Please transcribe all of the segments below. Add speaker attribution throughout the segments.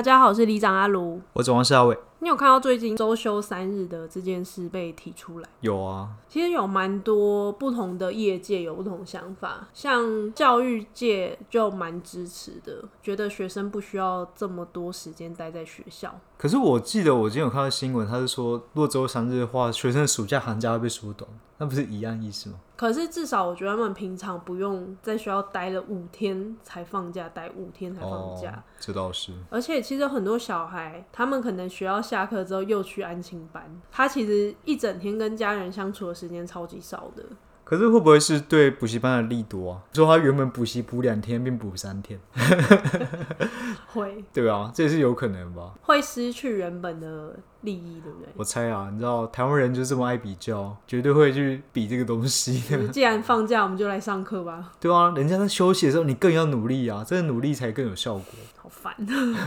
Speaker 1: 大家好，我是里长阿卢，
Speaker 2: 我总共是阿伟。
Speaker 1: 你有看到最近周休三日的这件事被提出来？
Speaker 2: 有啊，
Speaker 1: 其实有蛮多不同的业界有不同想法，像教育界就蛮支持的，觉得学生不需要这么多时间待在学校。
Speaker 2: 可是我记得我今天有看到新闻，他是说，如果周三日的话，学生的暑假寒假会被缩短，那不是一样意思吗？
Speaker 1: 可是至少我觉得他们平常不用在学校待了五天才放假，待五天才放假。哦，
Speaker 2: 这倒是。
Speaker 1: 而且其实很多小孩，他们可能学校下课之后又去安亲班，他其实一整天跟家人相处的时间超级少的。
Speaker 2: 可是会不会是对补习班的利多啊？说他原本补习补两天，变补三天，
Speaker 1: 会，
Speaker 2: 对啊，这也是有可能吧？
Speaker 1: 会失去原本的。利益对不对？
Speaker 2: 我猜啊，你知道台湾人就这么爱比较，绝对会去比这个东西。
Speaker 1: 既然放假，我们就来上课吧。
Speaker 2: 对啊，人家在休息的时候，你更要努力啊，这个努力才更有效果。
Speaker 1: 好烦。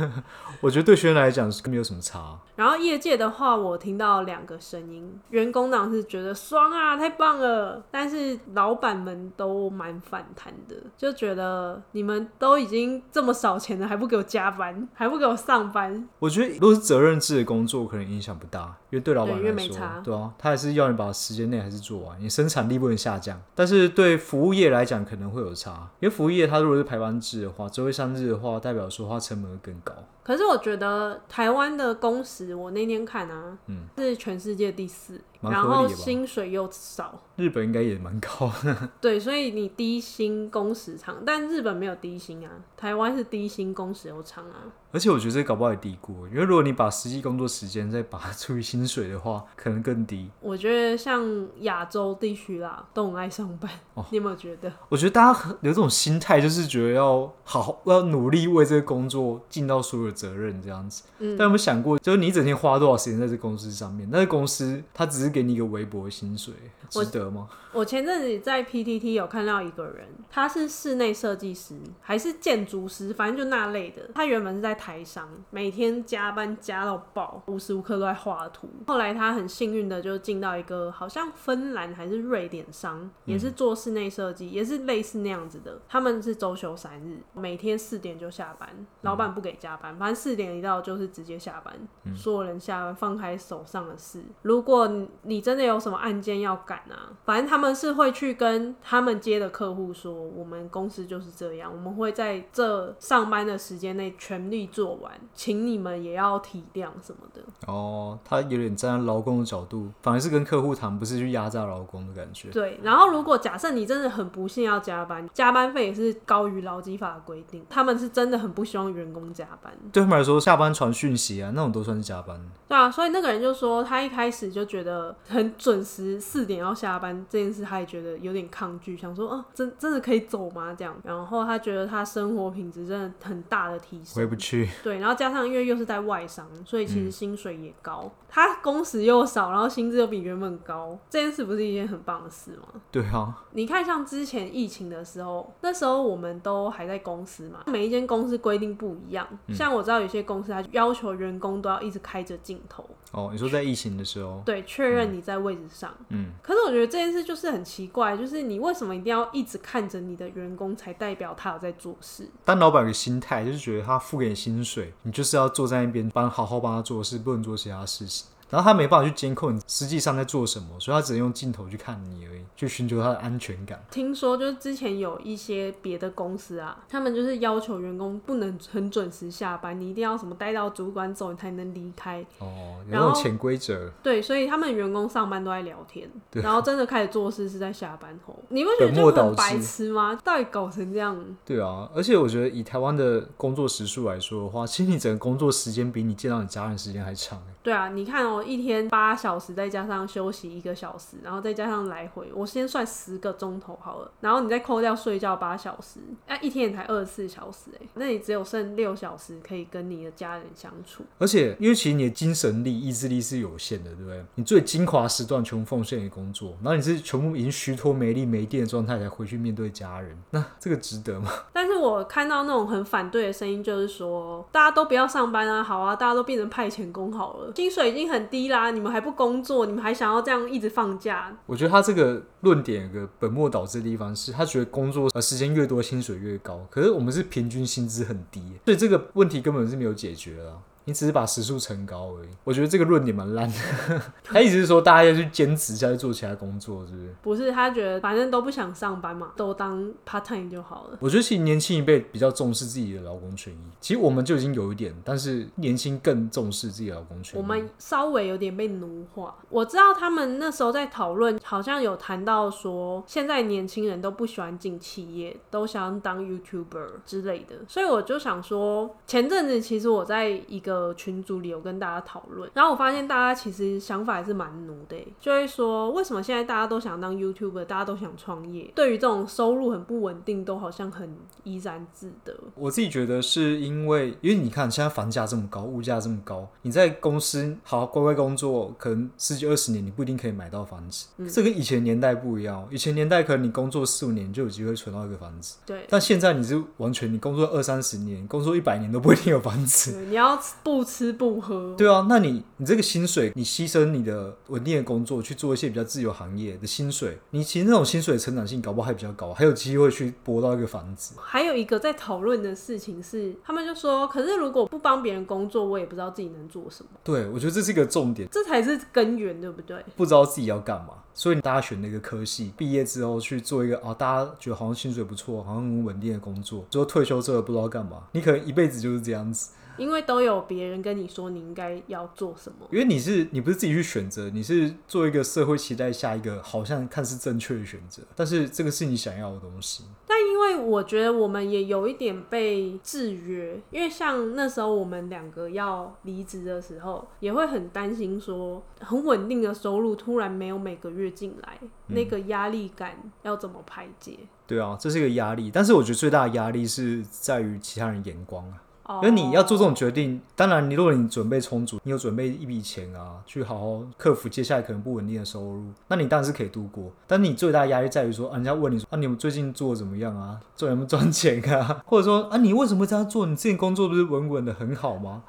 Speaker 2: 我觉得对学生来讲是没有什么差。
Speaker 1: 然后业界的话，我听到两个声音，员工党是觉得爽啊，太棒了，但是老板们都蛮反弹的，就觉得你们都已经这么少钱了，还不给我加班，还不给我上班。
Speaker 2: 我觉得如果是责任制的工作，可能。影响不大，因为对老板
Speaker 1: 来说，差。
Speaker 2: 对啊，他还是要你把时间内还是做完，你生产力不能下降。但是对服务业来讲，可能会有差，因为服务业它如果是排班制的话，周一三日的话，代表说花成本会更高。
Speaker 1: 可是我觉得台湾的工时，我那天看啊，
Speaker 2: 嗯，
Speaker 1: 是全世界第四，然后薪水又少。
Speaker 2: 日本应该也蛮高的。
Speaker 1: 对，所以你低薪工时长，但日本没有低薪啊，台湾是低薪工时又长啊。
Speaker 2: 而且我觉得这搞不好也低估，因为如果你把实际工作时间再把它除以薪水的话，可能更低。
Speaker 1: 我觉得像亚洲地区啦，都很爱上班。哦，你有没有觉得？
Speaker 2: 我觉得大家有这种心态，就是觉得要好好要努力为这个工作尽到所有的责任，这样子。嗯。但有没有想过，就是你一整天花多少时间在这公司上面？那个公司它只是给你一个微薄的薪水，值得吗？
Speaker 1: 我，我前阵子在 PTT 有看到一个人，他是室内设计师还是建筑师，反正就那类的。他原本是在台商，每天加班加到爆，无时无刻都在画图。后来他很幸运的就进到一个好像芬兰还是瑞典商，也是做室内设计，也是类似那样子的。他们是周休三日，每天四点就下班，老板不给加班，反正四点一到就是直接下班，所有人下班放开手上的事。如果你真的有什么案件要赶啊，反正他们是会去跟他们接的客户说，我们公司就是这样，我们会在这上班的时间内全力做完。请你们也要体谅什么的
Speaker 2: 哦。他有点站在劳工的角度，反而是跟客户谈，不是去压榨劳工的感觉。
Speaker 1: 对。然后，如果假设你真的很不幸要加班，加班费也是高于劳基法的规定。他们是真的很不希望员工加班。
Speaker 2: 对他们来说，下班传讯息啊，那种都算是加班。
Speaker 1: 对啊，所以那个人就说，他一开始就觉得很准时，四点要下班这件事，他也觉得有点抗拒，想说，哦，真真的可以走吗？这样。然后他觉得他生活品质真的很大的提升。
Speaker 2: 回不去。
Speaker 1: 对，然后。加上因为又是在外商，所以其实薪水也高。嗯、他工时又少，然后薪资又比原本高，这件事不是一件很棒的事吗？
Speaker 2: 对啊，你
Speaker 1: 看像之前疫情的时候，那时候我们都还在公司嘛，每一间公司规定不一样。嗯、像我知道有些公司，它要求员工都要一直开着镜头。
Speaker 2: 哦，你说在疫情的时候，
Speaker 1: 对，确认你在位置上。嗯，可是我觉得这件事就是很奇怪，就是你为什么一定要一直看着你的员工，才代表他有在做事？
Speaker 2: 但老板的心态就是觉得他付给你薪水，你就是要坐在那边帮好好帮他做事，不能做其他事情。然后他没办法去监控你实际上在做什么，所以他只能用镜头去看你而已，去寻求他的安全感。
Speaker 1: 听说就是之前有一些别的公司啊，他们就是要求员工不能很准时下班，你一定要什么待到主管走你才能离开。
Speaker 2: 哦，有那种潜规则。
Speaker 1: 对，所以他们员工上班都在聊天，然后真的开始做事是在下班后。你不觉得就很白痴吗？到底搞成这样？
Speaker 2: 对啊，而且我觉得以台湾的工作时数来说的话，其实你整个工作时间比你见到你家人时间还长。
Speaker 1: 对啊，你看哦。一天八小时，再加上休息一个小时，然后再加上来回，我先算十个钟头好了。然后你再扣掉睡觉八小时，哎，一天也才二十四小时哎，那你只有剩六小时可以跟你的家人相处。
Speaker 2: 而且，因为其实你的精神力、意志力是有限的，对不对？你最精华时段全部奉献给工作，然后你是全部已经虚脱、没力、没电的状态才回去面对家人，那这个值得吗？
Speaker 1: 但是我看到那种很反对的声音，就是说大家都不要上班啊，好啊，大家都变成派遣工好了，薪水已经很低啦，你们还不工作，你们还想要这样一直放假？
Speaker 2: 我觉得他这个论点有个本末倒置的地方是，他觉得工作呃时间越多，薪水越高，可是我们是平均薪资很低，所以这个问题根本是没有解决了。你只是把时速乘高而已，我觉得这个论点蛮烂的。他意思是说，大家要去兼职，下去做其他工作，是不是？
Speaker 1: 不是，他觉得反正都不想上班嘛，都当 part time 就好了。
Speaker 2: 我觉得其实年轻一辈比较重视自己的劳工权益，其实我们就已经有一点，但是年轻更重视自己的劳工权益。
Speaker 1: 我们稍微有点被奴化。我知道他们那时候在讨论，好像有谈到说，现在年轻人都不喜欢进企业，都想当 YouTuber 之类的。所以我就想说，前阵子其实我在一个。呃，群组里有跟大家讨论，然后我发现大家其实想法还是蛮奴的，就会说为什么现在大家都想当 YouTuber，大家都想创业，对于这种收入很不稳定，都好像很怡然自得。
Speaker 2: 我自己觉得是因为，因为你看现在房价这么高，物价这么高，你在公司好好乖乖工作，可能十几二十年，你不一定可以买到房子。嗯、这跟以前年代不一样，以前年代可能你工作四五年就有机会存到一个房子，
Speaker 1: 对。
Speaker 2: 但现在你是完全，你工作二三十年，工作一百年都不一定有房子。
Speaker 1: 你要。不吃不喝，
Speaker 2: 对啊，那你你这个薪水，你牺牲你的稳定的工作去做一些比较自由行业的薪水，你其实那种薪水的成长性搞不好还比较高，还有机会去博到一个房子。
Speaker 1: 还有一个在讨论的事情是，他们就说，可是如果不帮别人工作，我也不知道自己能做什么。
Speaker 2: 对，我觉得这是一个重点，
Speaker 1: 这才是根源，对不对？
Speaker 2: 不知道自己要干嘛，所以大家选那个科系，毕业之后去做一个啊，大家觉得好像薪水不错，好像很稳定的工作，之后退休之后不知道干嘛，你可能一辈子就是这样子。
Speaker 1: 因为都有别人跟你说你应该要做什么，
Speaker 2: 因为你是你不是自己去选择，你是做一个社会期待下一个好像看似正确的选择，但是这个是你想要的东西。
Speaker 1: 但因为我觉得我们也有一点被制约，因为像那时候我们两个要离职的时候，也会很担心说很稳定的收入突然没有每个月进来，嗯、那个压力感要怎么排解？
Speaker 2: 对啊，这是一个压力，但是我觉得最大的压力是在于其他人眼光啊。因为你要做这种决定，当然，你如果你准备充足，你有准备一笔钱啊，去好好克服接下来可能不稳定的收入，那你当然是可以度过。但你最大的压力在于说，啊，人家问你说，啊，你们最近做的怎么样啊？做有没有赚钱啊？或者说，啊，你为什么这样做？你之前工作不是稳稳的很好吗？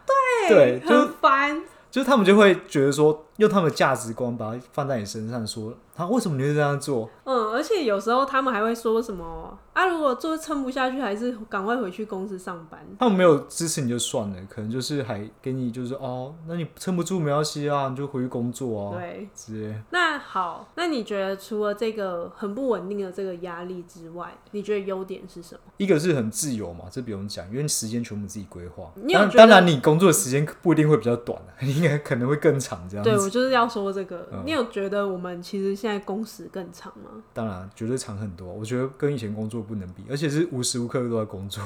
Speaker 1: 对，对，就很烦。
Speaker 2: 就是他们就会觉得说，用他们的价值观把它放在你身上，说，他为什么你会这样做？
Speaker 1: 嗯，而且有时候他们还会说什么啊？如果做撑不下去，还是赶快回去公司上班。
Speaker 2: 他们没有支持你就算了，可能就是还给你就是哦，那你撑不住没关系啊，你就回去工作啊。
Speaker 1: 对，
Speaker 2: 直接。
Speaker 1: 那好，那你觉得除了这个很不稳定的这个压力之外，你觉得优点是什么？
Speaker 2: 一个是很自由嘛，这不用讲，因为时间全部自己规划。当当然，你工作的时间不一定会比较短，应该可能会更长这样子。
Speaker 1: 对，我就是要说这个。嗯、你有觉得我们其实现在工时更长吗？
Speaker 2: 当然，绝对长很多。我觉得跟以前工作不能比，而且是无时无刻都在工作。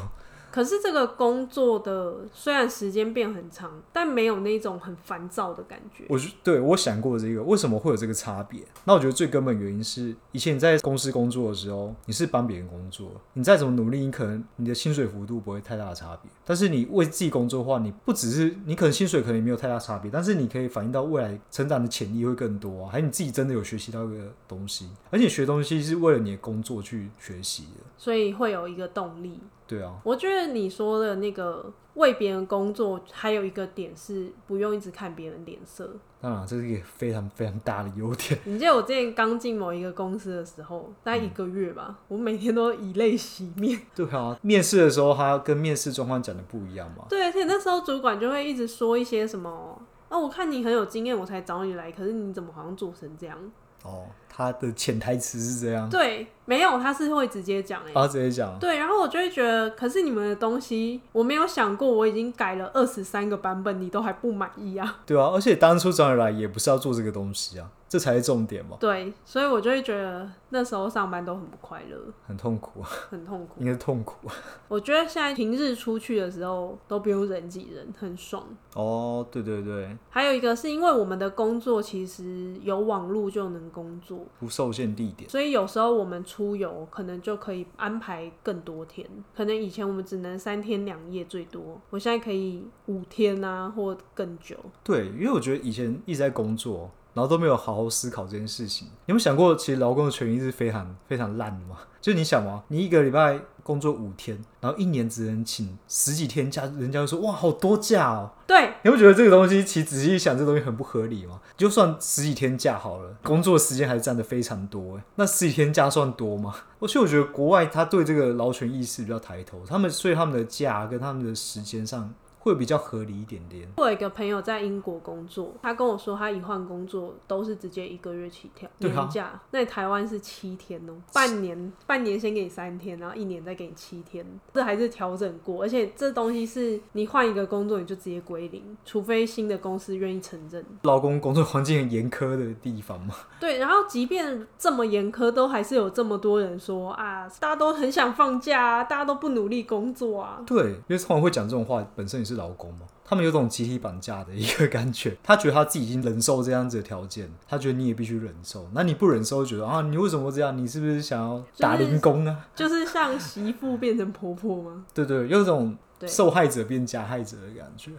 Speaker 1: 可是这个工作的虽然时间变很长，但没有那种很烦躁的感觉。
Speaker 2: 我对我想过这个，为什么会有这个差别？那我觉得最根本原因是，以前你在公司工作的时候，你是帮别人工作，你再怎么努力，你可能你的薪水幅度不会太大的差别。但是你为自己工作的话，你不只是你可能薪水可能也没有太大差别，但是你可以反映到未来成长的潜力会更多啊，还有你自己真的有学习到一个东西，而且学东西是为了你的工作去学习的，
Speaker 1: 所以会有一个动力。
Speaker 2: 对啊，
Speaker 1: 我觉得你说的那个为别人工作，还有一个点是不用一直看别人脸色。
Speaker 2: 当然，这是一个非常非常大的优点。
Speaker 1: 你记得我之前刚进某一个公司的时候，大概一个月吧，嗯、我每天都以泪洗面。
Speaker 2: 对啊，面试的时候他跟面试状况讲的不一样嘛。
Speaker 1: 对，而且那时候主管就会一直说一些什么，哦，我看你很有经验，我才找你来，可是你怎么好像做成这样？
Speaker 2: 哦，他的潜台词是这样。
Speaker 1: 对，没有，他是会直接讲哎、欸。
Speaker 2: 他直接讲。
Speaker 1: 对，然后我就会觉得，可是你们的东西，我没有想过，我已经改了二十三个版本，你都还不满意啊？
Speaker 2: 对啊，而且当初找你来也不是要做这个东西啊。这才是重点嘛。
Speaker 1: 对，所以我就会觉得那时候上班都很不快乐，
Speaker 2: 很痛苦，
Speaker 1: 很痛苦，
Speaker 2: 应该是痛苦。
Speaker 1: 我觉得现在平日出去的时候都不用人挤人，很爽。
Speaker 2: 哦，对对对。
Speaker 1: 还有一个是因为我们的工作其实有网络就能工作，
Speaker 2: 不受限地点，
Speaker 1: 所以有时候我们出游可能就可以安排更多天。可能以前我们只能三天两夜最多，我现在可以五天啊，或更久。
Speaker 2: 对，因为我觉得以前一直在工作。然后都没有好好思考这件事情。你有没有想过，其实劳工的权益是非常非常烂的吗？就你想嘛，你一个礼拜工作五天，然后一年只能请十几天假，人家就说哇，好多假哦。
Speaker 1: 对，
Speaker 2: 你会觉得这个东西，其实仔细一想，这个东西很不合理吗？就算十几天假好了，工作时间还是占的非常多。那十几天假算多吗？而且我觉得国外他对这个劳权意识比较抬头，他们所以他们的假跟他们的时间上。会比较合理一点点。我
Speaker 1: 有一个朋友在英国工作，他跟我说，他一换工作都是直接一个月起跳年假。那台湾是七天哦，半年半年先给你三天，然后一年再给你七天，这还是调整过。而且这东西是你换一个工作你就直接归零，除非新的公司愿意承认。
Speaker 2: 老公工作环境很严苛的地方嘛。
Speaker 1: 对，然后即便这么严苛，都还是有这么多人说啊，大家都很想放假啊，大家都不努力工作啊。
Speaker 2: 对，因为通常会讲这种话，本身也是。劳工嘛，他们有种集体绑架的一个感觉。他觉得他自己已经忍受这样子的条件，他觉得你也必须忍受。那你不忍受，觉得啊，你为什么这样？你是不是想要打零工啊？
Speaker 1: 就是、就是像媳妇变成婆婆吗？
Speaker 2: 对，对对，有种受害者变加害者的感觉。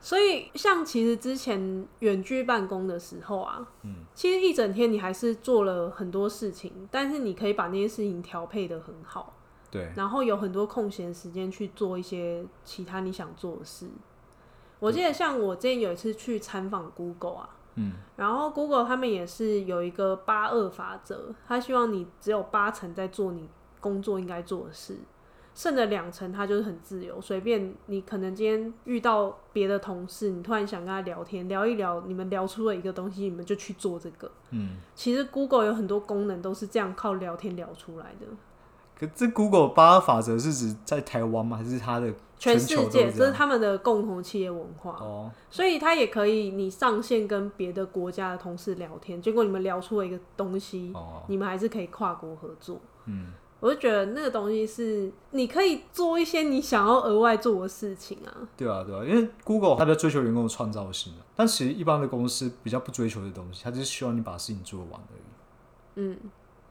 Speaker 1: 所以，像其实之前远距办公的时候啊，嗯，其实一整天你还是做了很多事情，但是你可以把那些事情调配的很好。对，然后有很多空闲时间去做一些其他你想做的事。我记得像我之前有一次去参访 Google 啊，嗯，然后 Google 他们也是有一个八二法则，他希望你只有八成在做你工作应该做的事，剩的两成他就是很自由，随便你可能今天遇到别的同事，你突然想跟他聊天，聊一聊，你们聊出了一个东西，你们就去做这个。嗯，其实 Google 有很多功能都是这样靠聊天聊出来的。
Speaker 2: 可这 Google 八二法则是指在台湾吗？还是它的全，
Speaker 1: 全世界？这是他们的共同企业文化哦，所以它也可以你上线跟别的国家的同事聊天，结果你们聊出了一个东西，哦，你们还是可以跨国合作。嗯，我就觉得那个东西是你可以做一些你想要额外做的事情啊。
Speaker 2: 对啊，对啊，因为 Google 它比较追求员工的创造性，但其实一般的公司比较不追求的东西，它就是希望你把事情做完而已。嗯。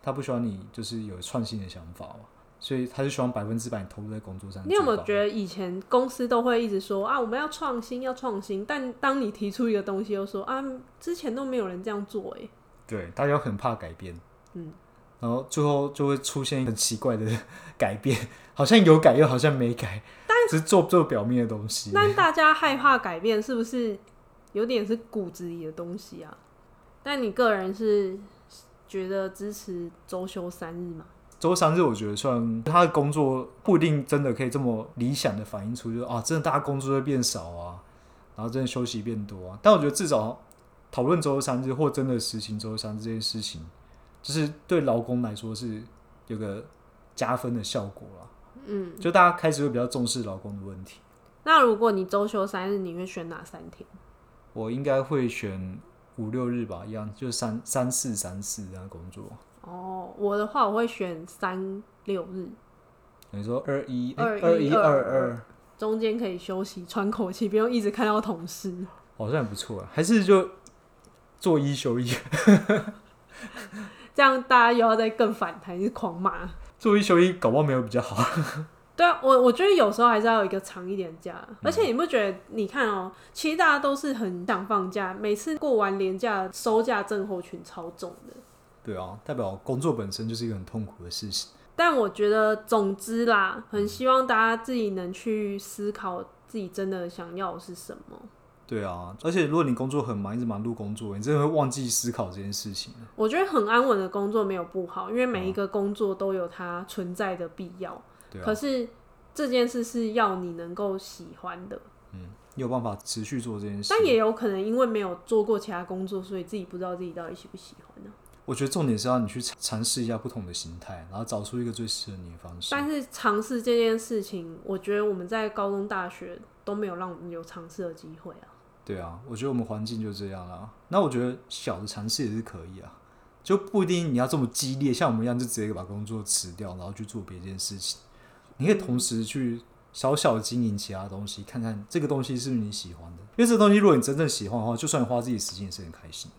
Speaker 2: 他不希望你就是有创新的想法嘛，所以他就希望百分之百你投入在工作上。
Speaker 1: 你有没有觉得以前公司都会一直说啊，我们要创新，要创新，但当你提出一个东西，又说啊，之前都没有人这样做，哎，
Speaker 2: 对，大家很怕改变，嗯，然后最后就会出现很奇怪的 改变，好像有改又好像没改，但只是做做表面的东西。
Speaker 1: 但 大家害怕改变，是不是有点是骨子里的东西啊？但你个人是？觉得支持周休三日吗？
Speaker 2: 周三日我觉得算他的工作不一定真的可以这么理想的反映出，就是啊，真的大家工作会变少啊，然后真的休息变多啊。但我觉得至少讨论周三日或真的实行周三日这件事情，就是对劳工来说是有个加分的效果啦。嗯，就大家开始会比较重视劳工的问题。
Speaker 1: 那如果你周休三日，你会选哪三天？
Speaker 2: 我应该会选。五六日吧，一样，就三三四三四这样工作。
Speaker 1: 哦，我的话我会选三六日。
Speaker 2: 你说二一
Speaker 1: 二
Speaker 2: 一二二，
Speaker 1: 中间可以休息喘口气，不用一直看到同事。
Speaker 2: 好像也不错啊，还是就做一休一，
Speaker 1: 这样大家又要再更反弹，是狂骂。
Speaker 2: 做一休一，搞不好没有比较好。
Speaker 1: 对啊，我我觉得有时候还是要有一个长一点的假，而且你不觉得？你看哦、喔，其实大家都是很想放假，每次过完年假，收假症候群超重的。
Speaker 2: 对啊，代表工作本身就是一个很痛苦的事情。
Speaker 1: 但我觉得，总之啦，很希望大家自己能去思考自己真的想要的是什么。
Speaker 2: 对啊，而且如果你工作很忙，一直忙碌工作，你真的会忘记思考这件事情。
Speaker 1: 我觉得很安稳的工作没有不好，因为每一个工作都有它存在的必要。啊、可是这件事是要你能够喜欢的，
Speaker 2: 嗯，你有办法持续做这件事。
Speaker 1: 但也有可能因为没有做过其他工作，所以自己不知道自己到底喜不喜欢呢？
Speaker 2: 我觉得重点是要你去尝试一下不同的形态，然后找出一个最适合你的方式。
Speaker 1: 但是尝试这件事情，我觉得我们在高中、大学都没有让我们有尝试的机会啊。
Speaker 2: 对啊，我觉得我们环境就这样啦。那我觉得小的尝试也是可以啊，就不一定你要这么激烈，像我们一样就直接把工作辞掉，然后去做别件事情。你可以同时去小小的经营其他东西，看看这个东西是不是你喜欢的。因为这个东西，如果你真正喜欢的话，就算你花自己时间也是很开心。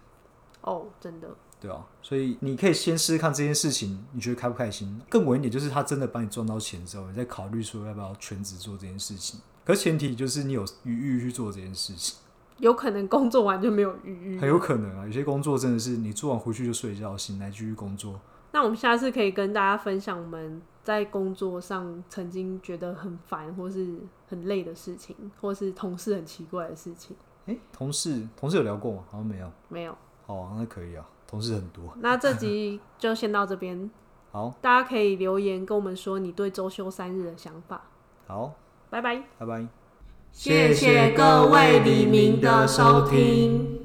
Speaker 1: 哦，真的。
Speaker 2: 对啊，所以你可以先试试看这件事情，你觉得开不开心？更稳一点，就是他真的帮你赚到钱之后，你再考虑说要不要全职做这件事情。可前提就是你有余裕去做这件事情。
Speaker 1: 有可能工作完就没有余裕，
Speaker 2: 很有可能啊。有些工作真的是你做完回去就睡觉，醒来继续工作。
Speaker 1: 那我们下次可以跟大家分享我们在工作上曾经觉得很烦或是很累的事情，或是同事很奇怪的事情。
Speaker 2: 欸，同事同事有聊过吗？好像没有，
Speaker 1: 没有。
Speaker 2: 好啊，那可以啊，同事很多。
Speaker 1: 那这集就先到这边。
Speaker 2: 好，
Speaker 1: 大家可以留言跟我们说你对周休三日的想法。
Speaker 2: 好，
Speaker 1: 拜拜，
Speaker 2: 拜拜。
Speaker 1: 谢谢各位黎明的收听。